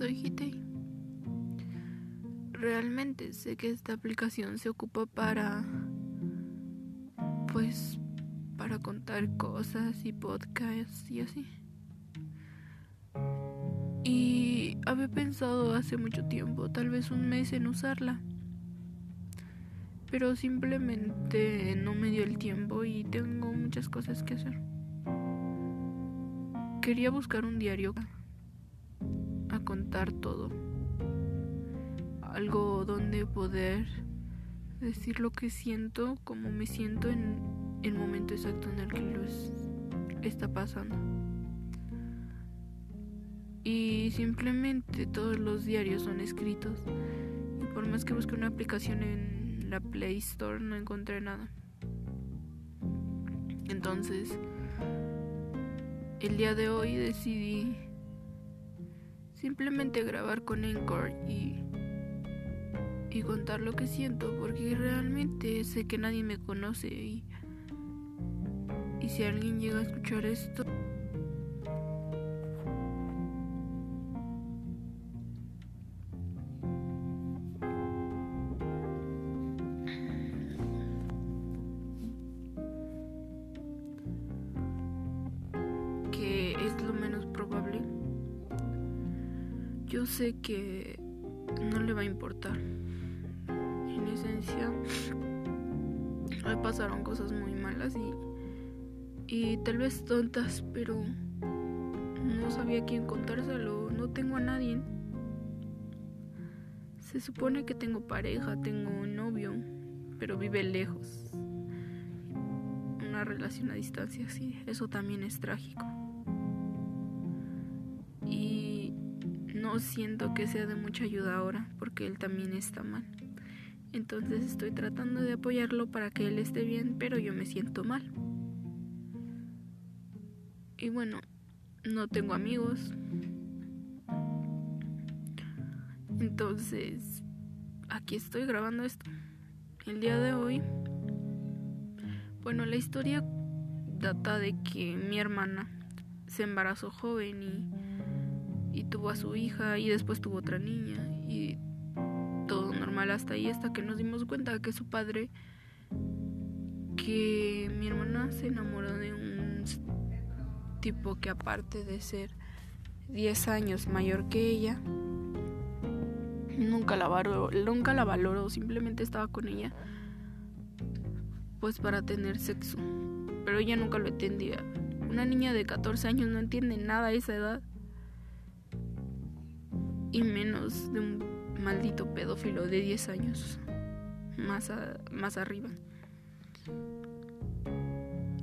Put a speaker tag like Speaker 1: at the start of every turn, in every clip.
Speaker 1: soy Hitei. Realmente sé que esta aplicación se ocupa para pues para contar cosas y podcasts y así. Y había pensado hace mucho tiempo, tal vez un mes en usarla. Pero simplemente no me dio el tiempo y tengo muchas cosas que hacer. Quería buscar un diario a contar todo. Algo donde poder decir lo que siento, como me siento en el momento exacto en el que lo está pasando. Y simplemente todos los diarios son escritos. Y por más que busque una aplicación en la Play Store no encontré nada. Entonces, el día de hoy decidí simplemente grabar con Encore y y contar lo que siento porque realmente sé que nadie me conoce y, y si alguien llega a escuchar esto sé que no le va a importar esencia me pasaron cosas muy malas y, y tal vez tontas, pero no sabía quién contárselo, no tengo a nadie. Se supone que tengo pareja, tengo un novio, pero vive lejos. Una relación a distancia, sí, eso también es trágico. No siento que sea de mucha ayuda ahora, porque él también está mal. Entonces estoy tratando de apoyarlo para que él esté bien, pero yo me siento mal. Y bueno, no tengo amigos. Entonces, aquí estoy grabando esto. El día de hoy, bueno, la historia data de que mi hermana se embarazó joven y, y tuvo a su hija y después tuvo otra niña y todo normal hasta ahí, hasta que nos dimos cuenta que su padre, que mi hermana se enamoró de un tipo que aparte de ser 10 años mayor que ella, nunca la valoró, nunca la valoró, simplemente estaba con ella pues para tener sexo, pero ella nunca lo entendía. Una niña de 14 años no entiende nada a esa edad. Y menos de un maldito pedófilo de 10 años, más, más arriba.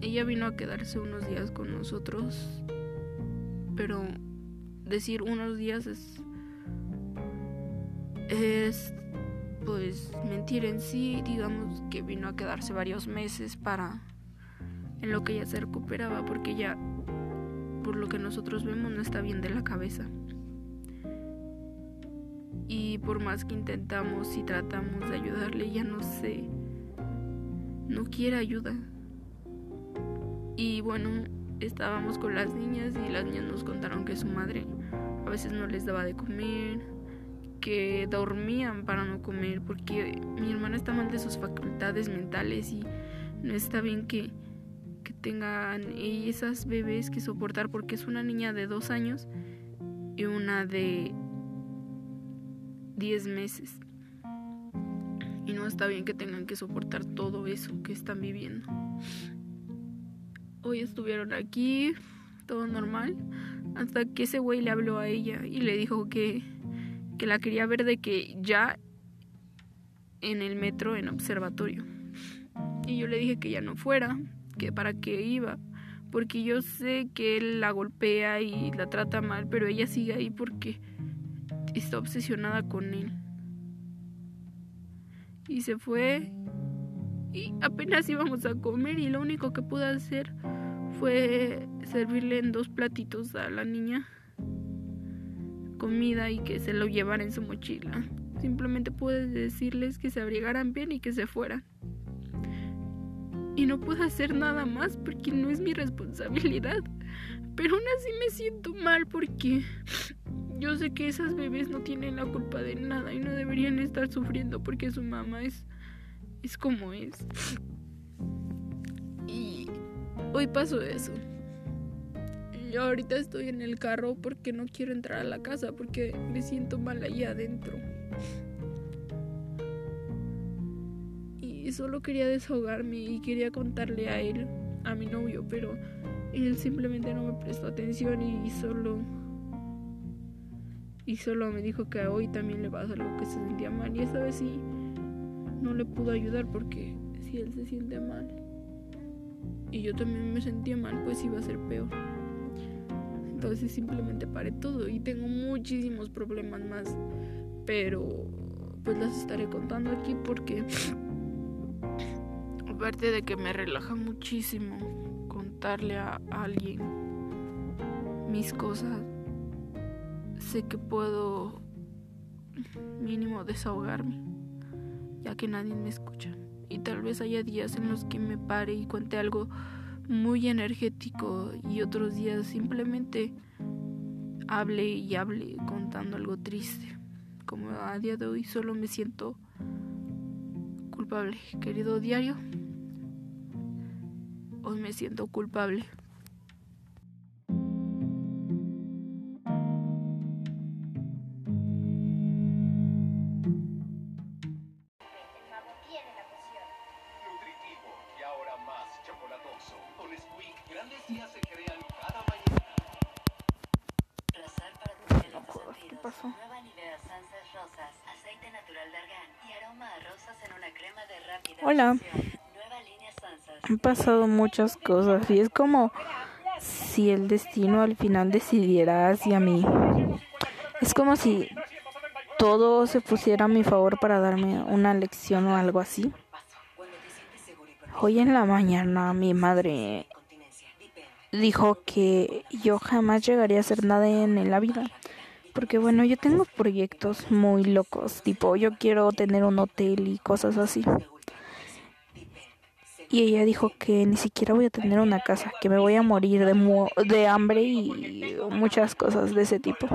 Speaker 1: Ella vino a quedarse unos días con nosotros, pero decir unos días es, es pues mentir en sí, digamos que vino a quedarse varios meses para en lo que ella se recuperaba, porque ella, por lo que nosotros vemos, no está bien de la cabeza y por más que intentamos y tratamos de ayudarle, ya no sé, no quiere ayuda. Y bueno, estábamos con las niñas y las niñas nos contaron que su madre a veces no les daba de comer, que dormían para no comer, porque mi hermana está mal de sus facultades mentales y no está bien que, que tengan esas bebés que soportar, porque es una niña de dos años y una de 10 meses. Y no está bien que tengan que soportar todo eso que están viviendo. Hoy estuvieron aquí, todo normal, hasta que ese güey le habló a ella y le dijo que, que la quería ver de que ya en el metro en observatorio. Y yo le dije que ya no fuera, que para qué iba, porque yo sé que él la golpea y la trata mal, pero ella sigue ahí porque está obsesionada con él. Y se fue y apenas íbamos a comer y lo único que pude hacer fue servirle en dos platitos a la niña comida y que se lo llevara en su mochila. Simplemente pude decirles que se abrigaran bien y que se fueran. Y no puedo hacer nada más porque no es mi responsabilidad. Pero aún así me siento mal porque yo sé que esas bebés no tienen la culpa de nada y no deberían estar sufriendo porque su mamá es, es como es. Y hoy pasó eso. Yo ahorita estoy en el carro porque no quiero entrar a la casa porque me siento mal ahí adentro. Y solo quería desahogarme y quería contarle a él, a mi novio, pero él simplemente no me prestó atención y solo y solo me dijo que hoy también le pasa algo que se sentía mal. Y esta vez sí no le pudo ayudar porque si él se siente mal y yo también me sentía mal pues iba a ser peor. Entonces simplemente paré todo y tengo muchísimos problemas más pero pues las estaré contando aquí porque aparte de que me relaja muchísimo contarle a alguien mis cosas sé que puedo mínimo desahogarme, ya que nadie me escucha. Y tal vez haya días en los que me pare y cuente algo muy energético y otros días simplemente hable y hable contando algo triste. Como a día de hoy solo me siento culpable. Querido diario, hoy me siento culpable. Hola. Han pasado muchas cosas y es como si el destino al final decidiera hacia mí. Es como si todo se pusiera a mi favor para darme una lección o algo así. Hoy en la mañana mi madre dijo que yo jamás llegaría a hacer nada en la vida. Porque bueno, yo tengo proyectos muy locos, tipo yo quiero tener un hotel y cosas así. Y ella dijo que ni siquiera voy a tener una casa, que me voy a morir de, de hambre y muchas cosas de ese tipo.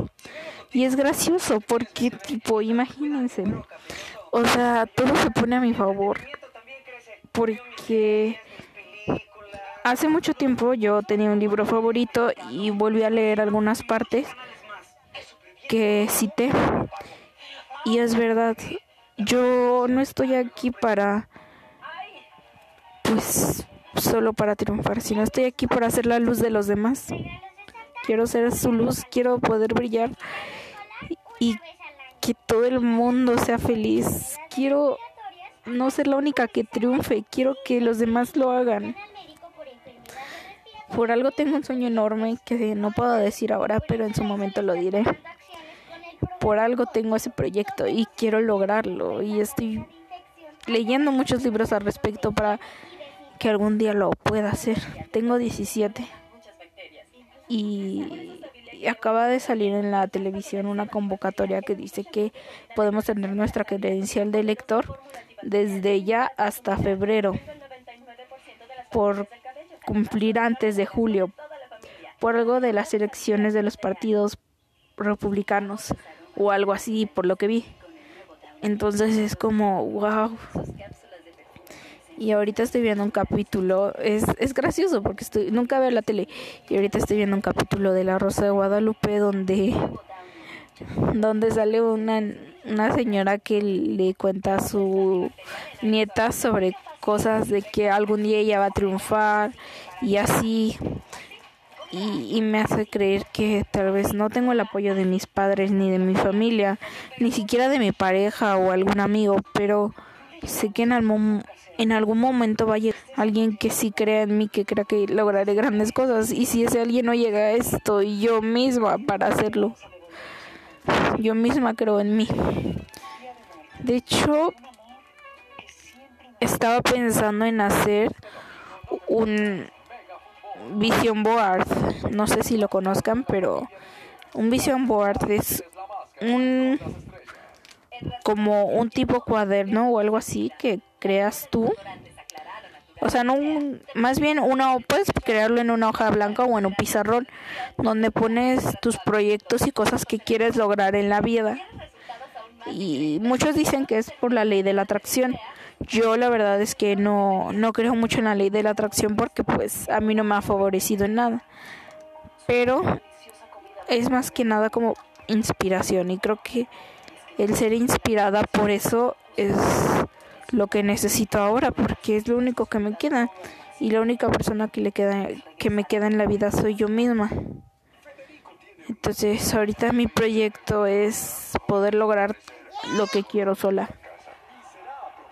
Speaker 1: Y es gracioso porque, tipo, imagínense, o sea, todo se pone a mi favor. Porque hace mucho tiempo yo tenía un libro favorito y volví a leer algunas partes que cité. Y es verdad, yo no estoy aquí para pues solo para triunfar, sino estoy aquí para hacer la luz de los demás. Quiero ser su luz, quiero poder brillar y que todo el mundo sea feliz. Quiero no ser la única que triunfe, quiero que los demás lo hagan. Por algo tengo un sueño enorme que no puedo decir ahora, pero en su momento lo diré. Por algo tengo ese proyecto y quiero lograrlo. Y estoy leyendo muchos libros al respecto para que algún día lo pueda hacer. Tengo 17 y acaba de salir en la televisión una convocatoria que dice que podemos tener nuestra credencial de lector desde ya hasta febrero por cumplir antes de julio por algo de las elecciones de los partidos republicanos o algo así por lo que vi. Entonces es como, wow, y ahorita estoy viendo un capítulo, es, es gracioso porque estoy, nunca veo la tele y ahorita estoy viendo un capítulo de La Rosa de Guadalupe donde, donde sale una, una señora que le cuenta a su nieta sobre cosas de que algún día ella va a triunfar y así y, y, me hace creer que tal vez no tengo el apoyo de mis padres ni de mi familia, ni siquiera de mi pareja o algún amigo, pero sé que en, algún, en algún momento va a llegar alguien que sí crea en mí, que crea que lograré grandes cosas. Y si ese alguien no llega a esto, yo misma para hacerlo. Yo misma creo en mí. De hecho, estaba pensando en hacer un vision board. No sé si lo conozcan, pero un vision board es un como un tipo cuaderno o algo así que creas tú o sea, no más bien una puedes crearlo en una hoja blanca o en un pizarrón donde pones tus proyectos y cosas que quieres lograr en la vida. Y muchos dicen que es por la ley de la atracción. Yo la verdad es que no, no creo mucho en la ley de la atracción porque pues a mí no me ha favorecido en nada. Pero es más que nada como inspiración y creo que el ser inspirada por eso es lo que necesito ahora porque es lo único que me queda y la única persona que le queda que me queda en la vida soy yo misma. Entonces, ahorita mi proyecto es poder lograr lo que quiero sola.